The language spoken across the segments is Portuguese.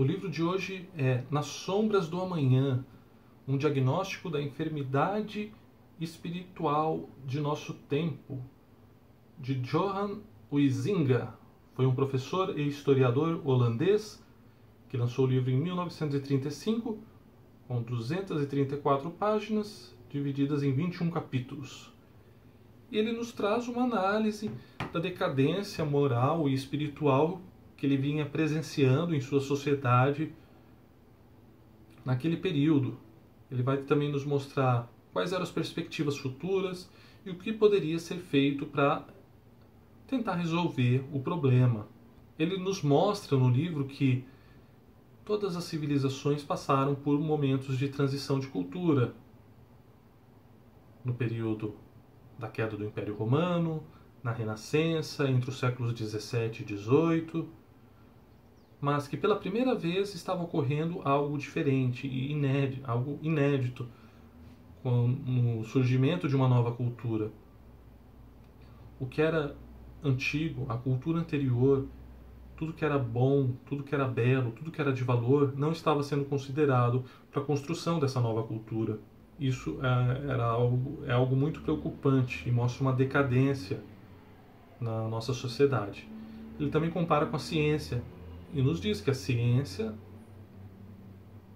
O livro de hoje é Nas Sombras do Amanhã um diagnóstico da enfermidade espiritual de nosso tempo, de Johan Huizinga. Foi um professor e historiador holandês que lançou o livro em 1935, com 234 páginas, divididas em 21 capítulos. Ele nos traz uma análise da decadência moral e espiritual que ele vinha presenciando em sua sociedade naquele período. Ele vai também nos mostrar quais eram as perspectivas futuras e o que poderia ser feito para tentar resolver o problema. Ele nos mostra no livro que todas as civilizações passaram por momentos de transição de cultura. No período da queda do Império Romano, na Renascença, entre os séculos 17 e 18, mas que pela primeira vez estava ocorrendo algo diferente e inédito, algo inédito com o surgimento de uma nova cultura. O que era antigo, a cultura anterior, tudo que era bom, tudo que era belo, tudo que era de valor, não estava sendo considerado para a construção dessa nova cultura. Isso é, era algo, é algo muito preocupante e mostra uma decadência na nossa sociedade. Ele também compara com a ciência e nos diz que a ciência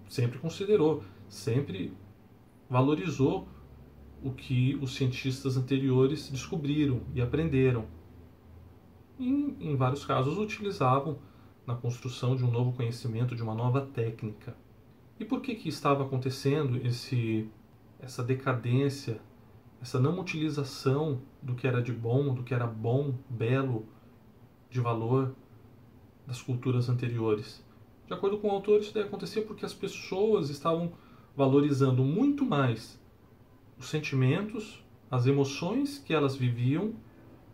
sempre considerou, sempre valorizou o que os cientistas anteriores descobriram e aprenderam. E, em vários casos, utilizavam na construção de um novo conhecimento, de uma nova técnica. E por que, que estava acontecendo esse, essa decadência, essa não utilização do que era de bom, do que era bom, belo, de valor das culturas anteriores? De acordo com o autor, isso daí acontecia porque as pessoas estavam valorizando muito mais os sentimentos, as emoções que elas viviam,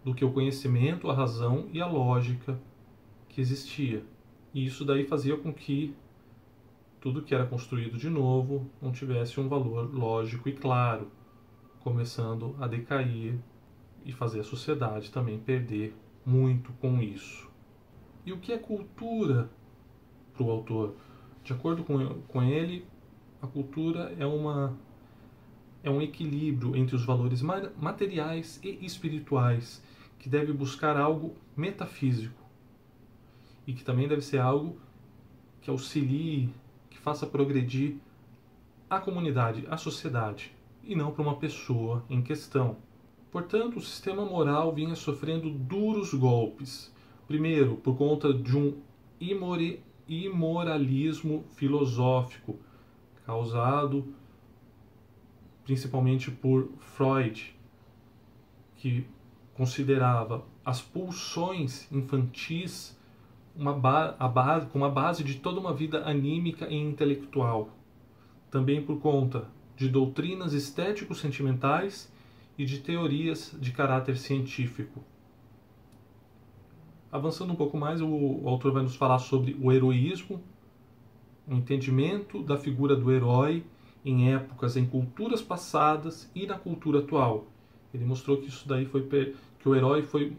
do que o conhecimento, a razão e a lógica que existia. E isso daí fazia com que tudo que era construído de novo não tivesse um valor lógico e claro, começando a decair e fazer a sociedade também perder muito com isso. E o que é cultura para o autor? De acordo com, com ele, a cultura é uma é um equilíbrio entre os valores materiais e espirituais que deve buscar algo metafísico e que também deve ser algo que auxilie, que faça progredir a comunidade, a sociedade e não para uma pessoa em questão. Portanto, o sistema moral vinha sofrendo duros golpes. Primeiro, por conta de um imoralismo filosófico causado principalmente por Freud, que considerava as pulsões infantis uma ba a base, como a base de toda uma vida anímica e intelectual. Também por conta de doutrinas estético-sentimentais e de teorias de caráter científico. Avançando um pouco mais, o, o autor vai nos falar sobre o heroísmo, o entendimento da figura do herói em épocas, em culturas passadas e na cultura atual. Ele mostrou que isso daí foi que o herói foi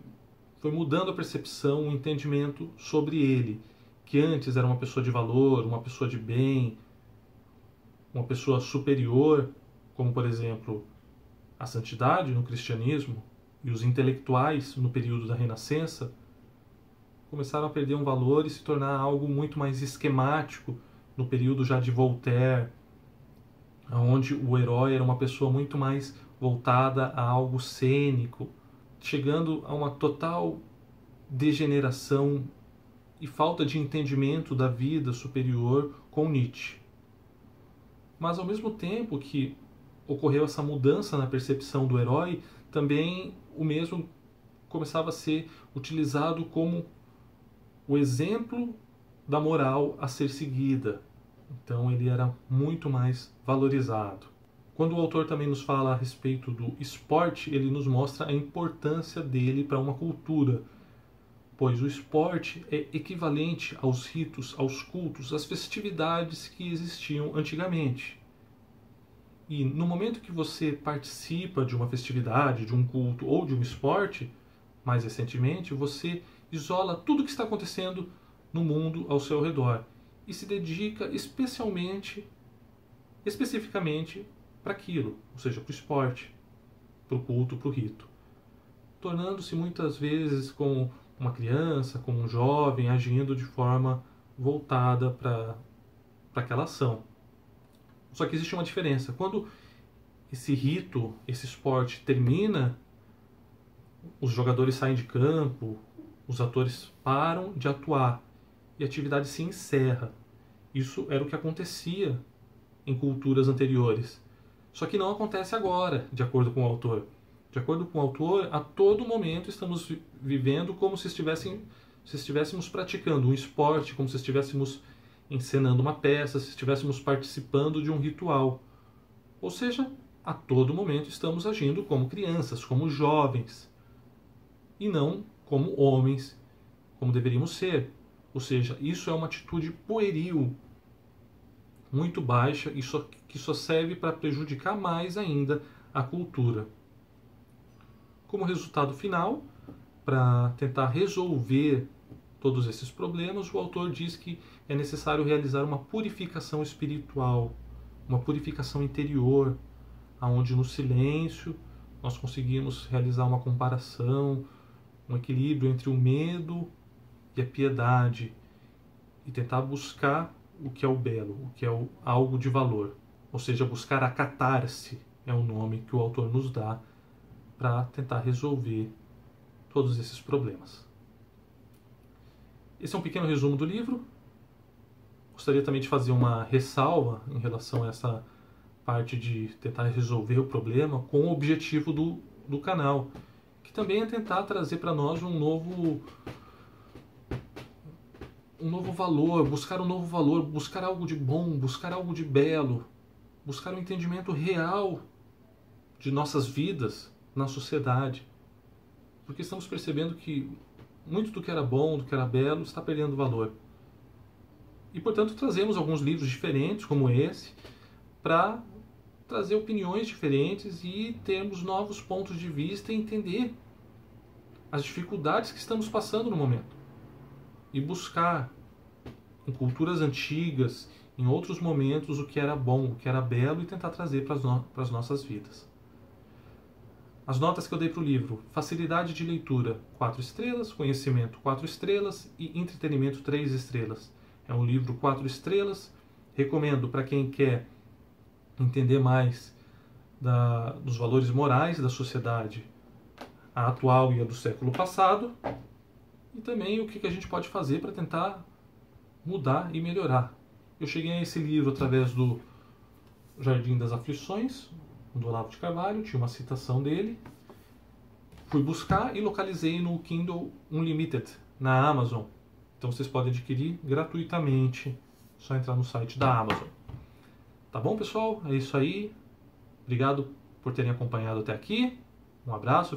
foi mudando a percepção, o entendimento sobre ele, que antes era uma pessoa de valor, uma pessoa de bem, uma pessoa superior, como por exemplo a santidade no cristianismo e os intelectuais no período da Renascença começaram a perder um valor e se tornar algo muito mais esquemático no período já de Voltaire, onde o herói era uma pessoa muito mais voltada a algo cênico, chegando a uma total degeneração e falta de entendimento da vida superior com Nietzsche. Mas ao mesmo tempo que ocorreu essa mudança na percepção do herói, também o mesmo começava a ser utilizado como o exemplo da moral a ser seguida. Então ele era muito mais valorizado. Quando o autor também nos fala a respeito do esporte, ele nos mostra a importância dele para uma cultura, pois o esporte é equivalente aos ritos, aos cultos, às festividades que existiam antigamente. E no momento que você participa de uma festividade, de um culto ou de um esporte, mais recentemente, você isola tudo o que está acontecendo no mundo ao seu redor e se dedica especialmente, especificamente para aquilo, ou seja, para o esporte, para o culto, para o rito, tornando-se muitas vezes como uma criança, como um jovem, agindo de forma voltada para aquela ação. Só que existe uma diferença. Quando esse rito, esse esporte termina, os jogadores saem de campo, os atores param de atuar e a atividade se encerra. Isso era o que acontecia em culturas anteriores. Só que não acontece agora, de acordo com o autor. De acordo com o autor, a todo momento estamos vivendo como se, estivéssem, se estivéssemos praticando um esporte, como se estivéssemos encenando uma peça, se estivéssemos participando de um ritual. Ou seja, a todo momento estamos agindo como crianças, como jovens, e não como homens, como deveríamos ser. Ou seja, isso é uma atitude pueril, muito baixa e só, que só serve para prejudicar mais ainda a cultura. Como resultado final, para tentar resolver todos esses problemas, o autor diz que é necessário realizar uma purificação espiritual, uma purificação interior, aonde no silêncio nós conseguimos realizar uma comparação, um equilíbrio entre o medo e a piedade e tentar buscar o que é o belo, o que é o, algo de valor, ou seja, buscar a catarse é o nome que o autor nos dá para tentar resolver todos esses problemas. Esse é um pequeno resumo do livro. Gostaria também de fazer uma ressalva em relação a essa parte de tentar resolver o problema com o objetivo do, do canal, que também é tentar trazer para nós um novo um novo valor, buscar um novo valor, buscar algo de bom, buscar algo de belo, buscar um entendimento real de nossas vidas na sociedade. Porque estamos percebendo que muito do que era bom, do que era belo, está perdendo valor. E, portanto, trazemos alguns livros diferentes, como esse, para trazer opiniões diferentes e termos novos pontos de vista e entender as dificuldades que estamos passando no momento e buscar em culturas antigas, em outros momentos, o que era bom, o que era belo e tentar trazer para as, no para as nossas vidas. As notas que eu dei para o livro: facilidade de leitura, 4 estrelas, conhecimento, 4 estrelas e entretenimento, 3 estrelas. É um livro 4 estrelas. Recomendo para quem quer entender mais da, dos valores morais da sociedade a atual e a do século passado e também o que a gente pode fazer para tentar mudar e melhorar. Eu cheguei a esse livro através do Jardim das Aflições, do Olavo de Carvalho, tinha uma citação dele. Fui buscar e localizei no Kindle Unlimited, na Amazon. Então vocês podem adquirir gratuitamente, só entrar no site da Amazon. Tá bom, pessoal? É isso aí. Obrigado por terem acompanhado até aqui. Um abraço.